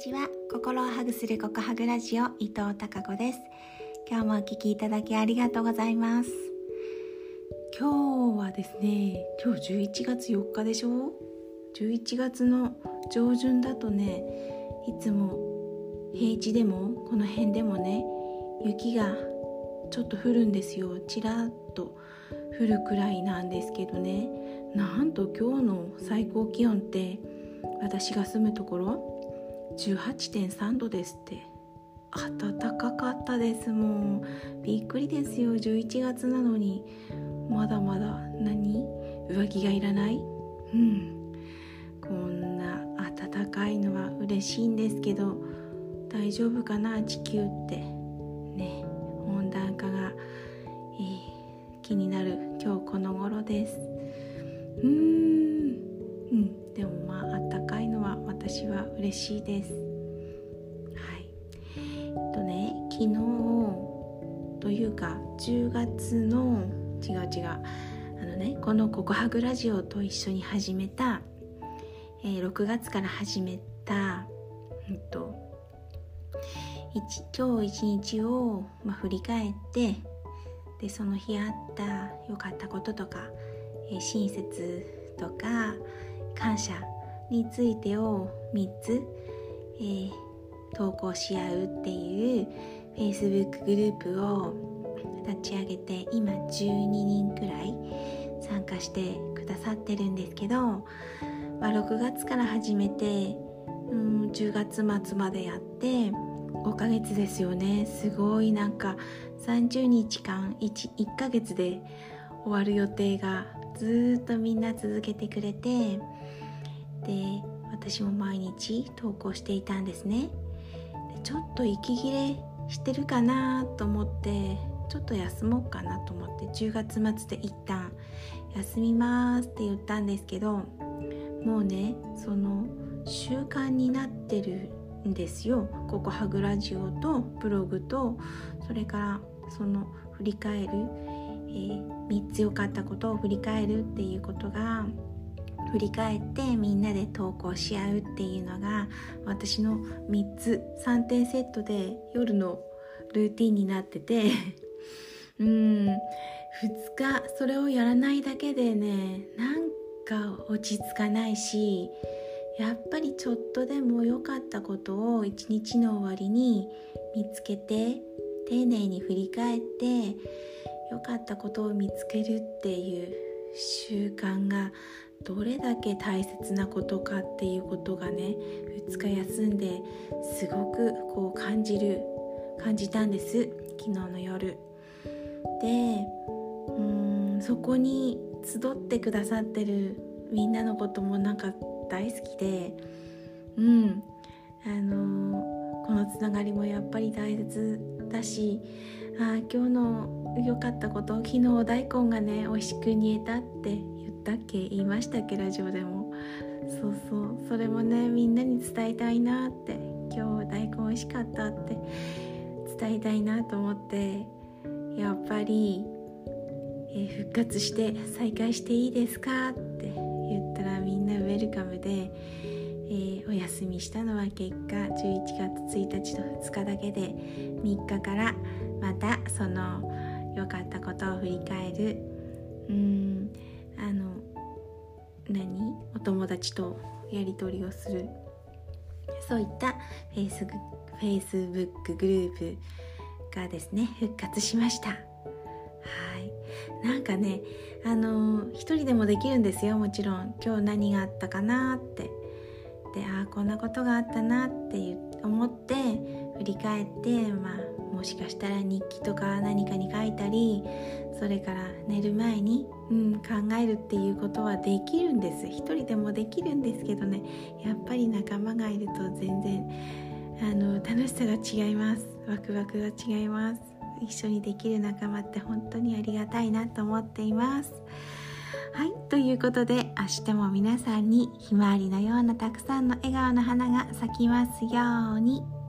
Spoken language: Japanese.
ちは。心をハグするココハグラジオ伊藤孝子です。今日もお聞きいただきありがとうございます。今日はですね今日11月4日でしょ？11月の上旬だとねいつも平地でもこの辺でもね雪がちょっと降るんですよ。ちらっと降るくらいなんですけどね。なんと今日の最高気温って私が住むところ18.3度ですって。暖かかったですもう。びっくりですよ。11月なのに。まだまだ何？上着がいらない？うん。こんな暖かいのは嬉しいんですけど大丈夫かな？地球って。私は嬉しいです。はい。えっとね昨日というか10月の違う違うあのねこの「ココハグラジオ」と一緒に始めた、えー、6月から始めた、うんと、今日一日を、まあ、振り返ってでその日あった良かったこととか、えー、親切とか感謝についてを3つ、えー、投稿し合うっていう Facebook グループを立ち上げて今12人くらい参加してくださってるんですけど、まあ、6月から始めて、うん、10月末までやって5ヶ月ですよね。すごいなんか30日間 1, 1ヶ月で終わる予定がずっとみんな続けてくれてで私も毎日投稿していたんですね。でちょっと息切れしてるかなと思ってちょっと休もうかなと思って10月末で一旦休みますって言ったんですけどもうねその習慣になってるんですよ。ここハグラジオとブログとそれからその振り返る、えー、3つ良かったことを振り返るっていうことが振り返ってみんなで投稿し合うっていうのが私の3つ3点セットで夜のルーティンになってて。うん。2日それをやらないだけでねなんか落ち着かないしやっぱりちょっとでも良かったことを一日の終わりに見つけて丁寧に振り返って良かったことを見つけるっていう習慣がどれだけ大切なことかっていうことがね2日休んですごくこう感じる感じたんです昨日の夜。でうんそこに集ってくださってるみんなのこともなんか大好きでうんあのー、このつながりもやっぱり大切だしあ今日の良かったこと昨日大根がね美味しく煮えたってったっけ言いましたっけラジオでも。そうそう。それもねみんなに伝えたいなって。今日大根美味しかったって。伝えたいなと思って。やっぱり、えー、復活して再開していいですかって。言ったらみんなウェルカムで、えー、お休みしたのは結果11月1日と2日だけで3日からまたその良かったことを振り返る。うん。何？お友達とやり取りをする。そういったフェイスフェイスブックグループがですね復活しました。はい。なんかねあの一人でもできるんですよもちろん。今日何があったかなって。でああこんなことがあったなって思って振り返ってまあもしかしたら日記とか何かに書いたりそれから寝る前に、うん、考えるっていうことはできるんです。一人でもできるんですけどね。やっぱり仲間がいると全然あの楽しさが違います。ワクワクが違います。一緒にできる仲間って本当にありがたいなと思っています。はいということで明日も皆さんにひまわりのようなたくさんの笑顔の花が咲きますように。